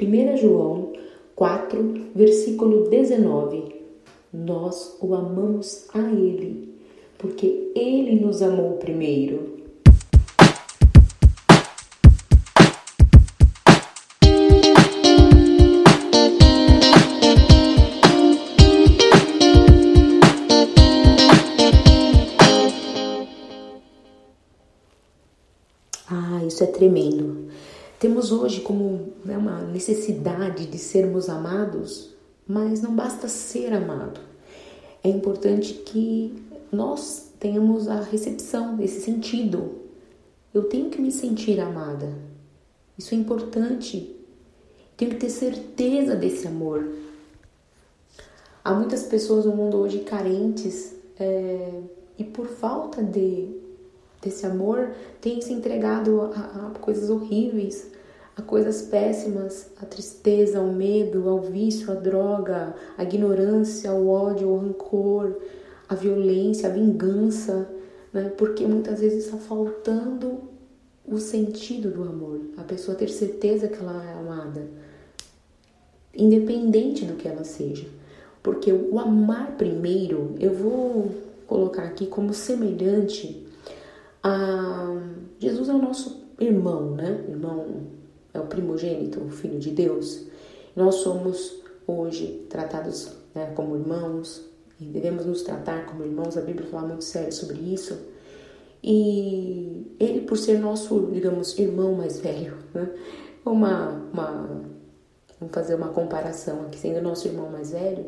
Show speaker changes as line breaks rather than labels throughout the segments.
1 João 4, versículo 19. Nós o amamos a Ele, porque Ele nos amou primeiro. Ah, isso é tremendo. Temos hoje como né, uma necessidade de sermos amados, mas não basta ser amado. É importante que nós tenhamos a recepção desse sentido. Eu tenho que me sentir amada. Isso é importante. Tenho que ter certeza desse amor. Há muitas pessoas no mundo hoje carentes é, e por falta de desse amor tem se entregado a, a coisas horríveis, a coisas péssimas, a tristeza, ao medo, ao vício, à droga, à ignorância, ao ódio, ao rancor, à violência, à vingança, né? porque muitas vezes está faltando o sentido do amor, a pessoa ter certeza que ela é amada, independente do que ela seja. Porque o amar primeiro, eu vou colocar aqui como semelhante ah, Jesus é o nosso irmão, né? Irmão é o primogênito, o filho de Deus. Nós somos hoje tratados né, como irmãos e devemos nos tratar como irmãos. A Bíblia fala muito sério sobre isso. E ele, por ser nosso, digamos, irmão mais velho, né? uma, uma, vamos fazer uma comparação aqui, sendo nosso irmão mais velho,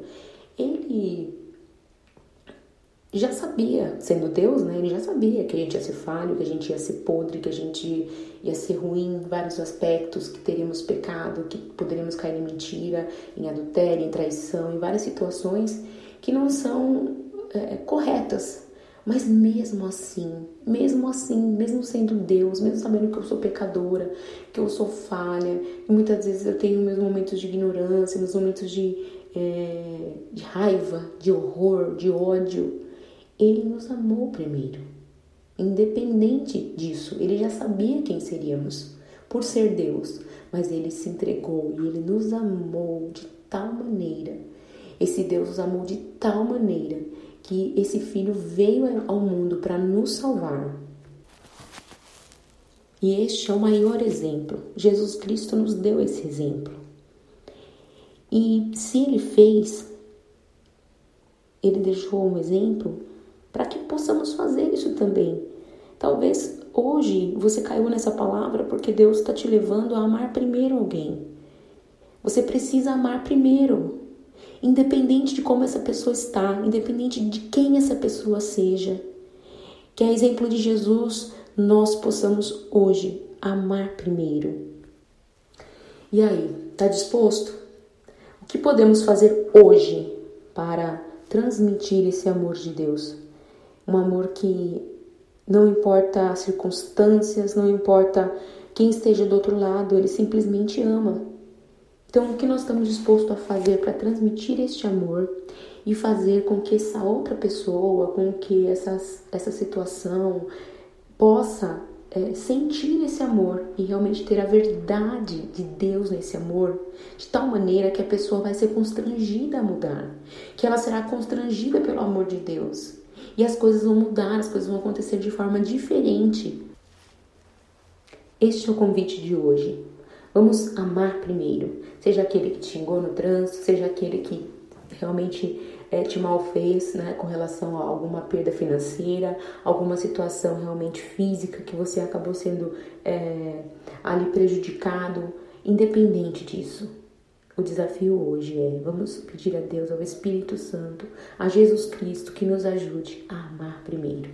ele já sabia, sendo Deus, né? Ele já sabia que a gente ia ser falho, que a gente ia ser podre, que a gente ia ser ruim em vários aspectos, que teríamos pecado, que poderíamos cair em mentira, em adultério, em traição, em várias situações que não são é, corretas. Mas mesmo assim, mesmo assim, mesmo sendo Deus, mesmo sabendo que eu sou pecadora, que eu sou falha, que muitas vezes eu tenho meus momentos de ignorância, meus momentos de, é, de raiva, de horror, de ódio, ele nos amou primeiro. Independente disso, ele já sabia quem seríamos, por ser Deus, mas ele se entregou e ele nos amou de tal maneira. Esse Deus nos amou de tal maneira que esse filho veio ao mundo para nos salvar. E este é o maior exemplo. Jesus Cristo nos deu esse exemplo. E se ele fez, ele deixou um exemplo para que possamos fazer isso também. Talvez hoje você caiu nessa palavra porque Deus está te levando a amar primeiro alguém. Você precisa amar primeiro, independente de como essa pessoa está, independente de quem essa pessoa seja. Que a exemplo de Jesus, nós possamos hoje amar primeiro. E aí, está disposto? O que podemos fazer hoje para transmitir esse amor de Deus? Um amor que não importa as circunstâncias, não importa quem esteja do outro lado, ele simplesmente ama. Então, o que nós estamos dispostos a fazer para transmitir este amor e fazer com que essa outra pessoa, com que essas, essa situação possa é, sentir esse amor e realmente ter a verdade de Deus nesse amor, de tal maneira que a pessoa vai ser constrangida a mudar, que ela será constrangida pelo amor de Deus e as coisas vão mudar, as coisas vão acontecer de forma diferente. Este é o convite de hoje. Vamos amar primeiro, seja aquele que te xingou no trânsito, seja aquele que realmente é, te mal fez né, com relação a alguma perda financeira, alguma situação realmente física que você acabou sendo é, ali prejudicado, independente disso. O desafio hoje é: vamos pedir a Deus, ao Espírito Santo, a Jesus Cristo, que nos ajude a amar primeiro.